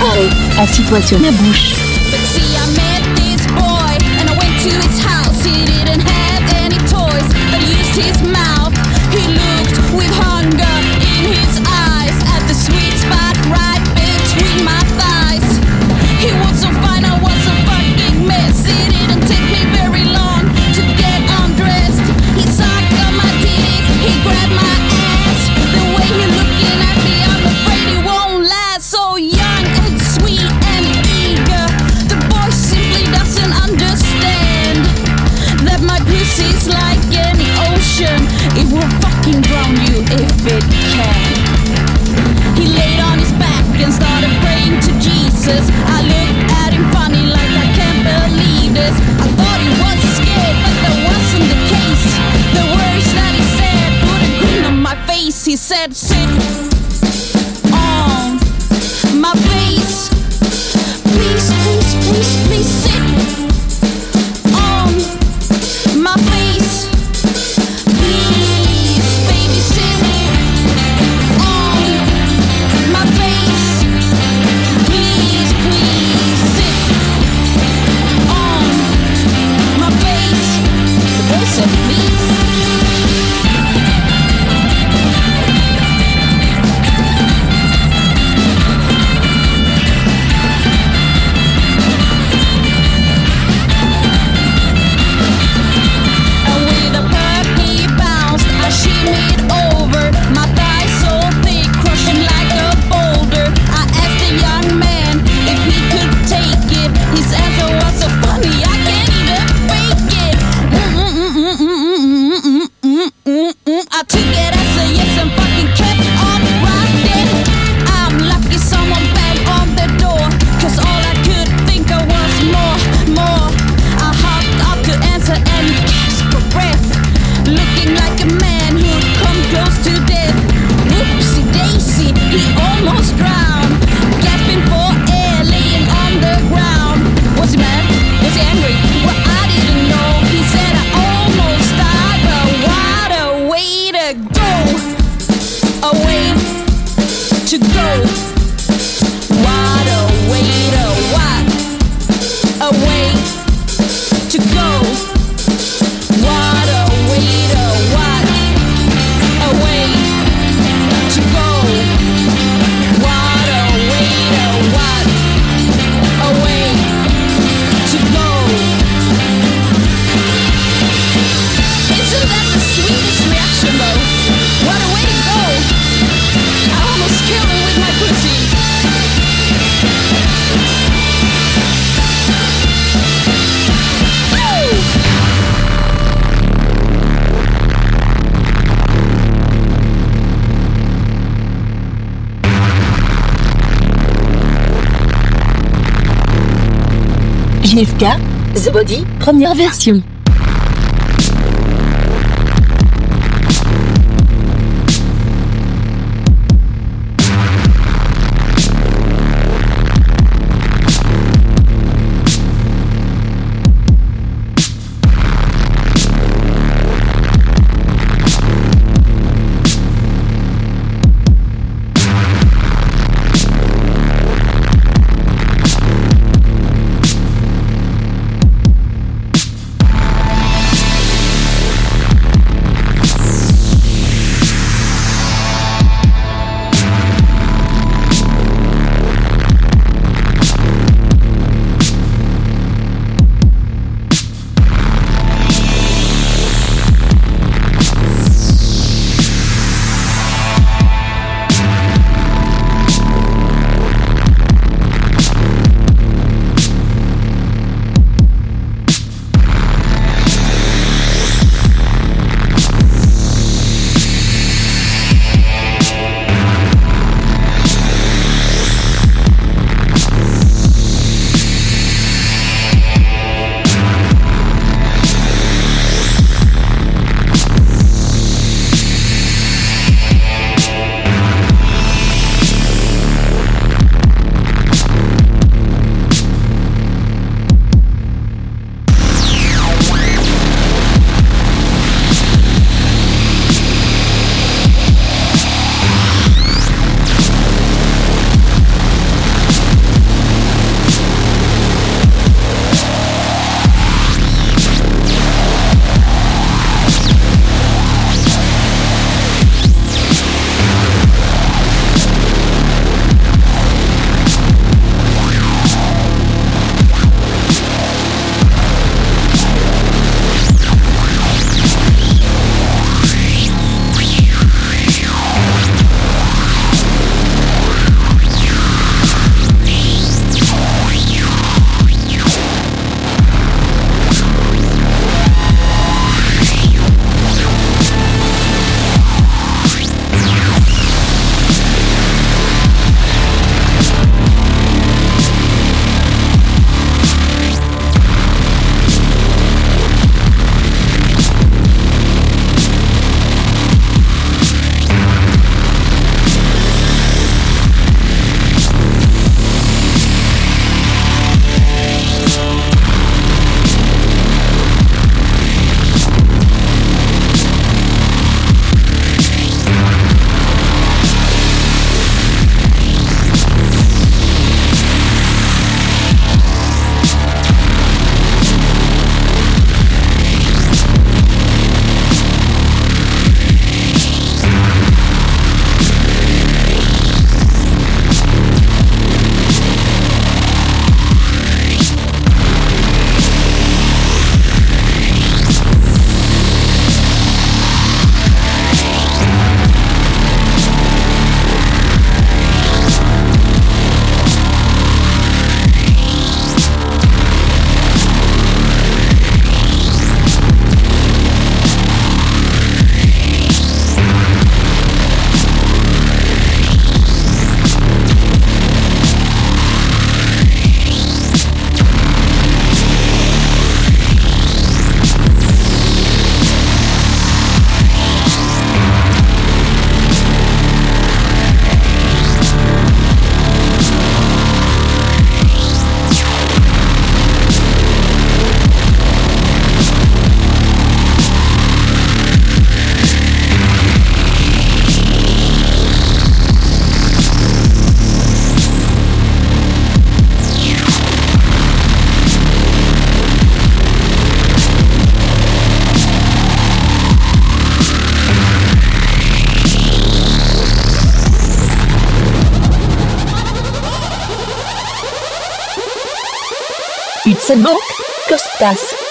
Allez, assis-toi sur ma bouche. said, Sit. Gifka, The Body, première version. Mock Costas.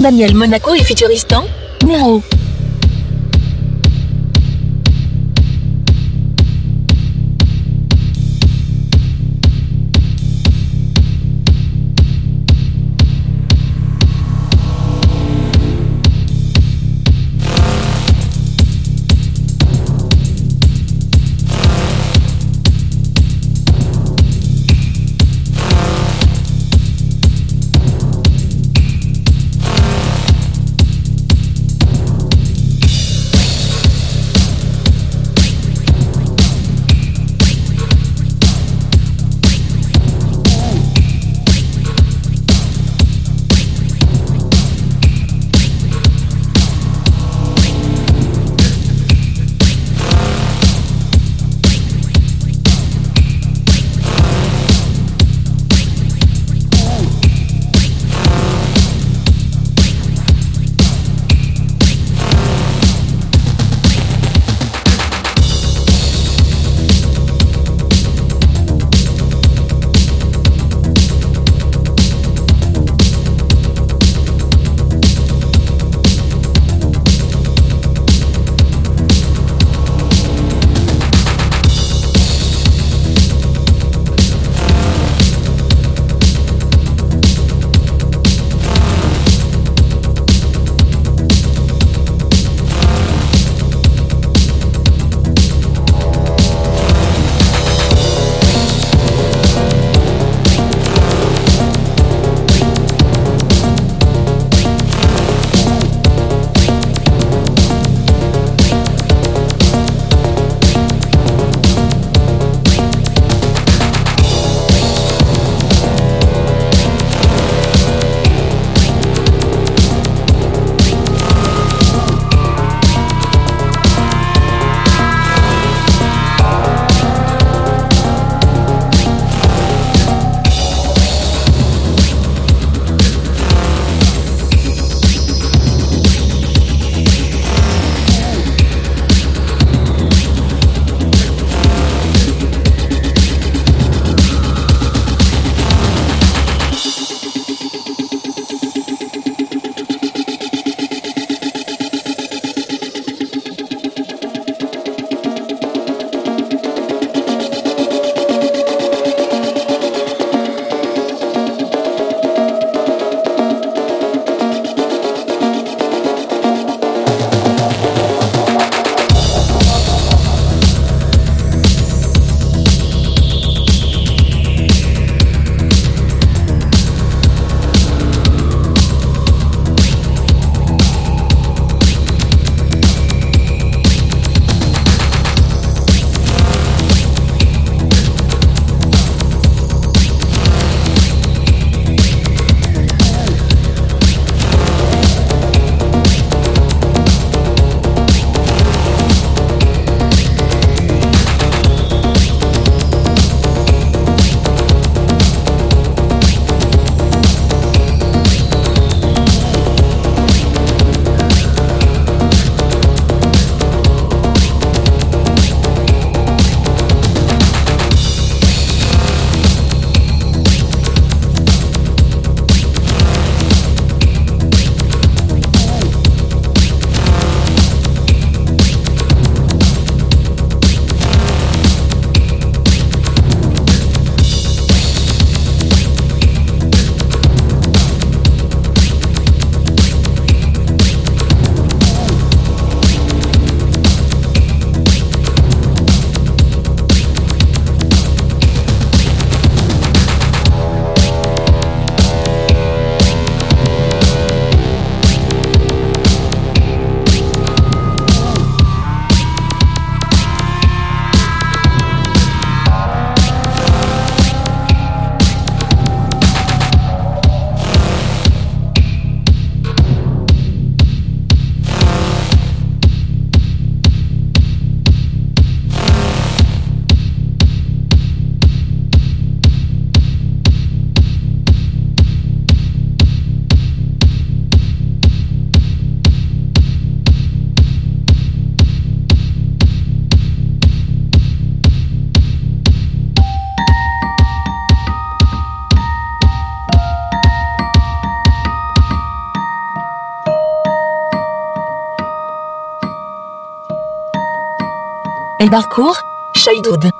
Daniel Monaco et Futuristan, Nero. El Barcourt, Chaidoud.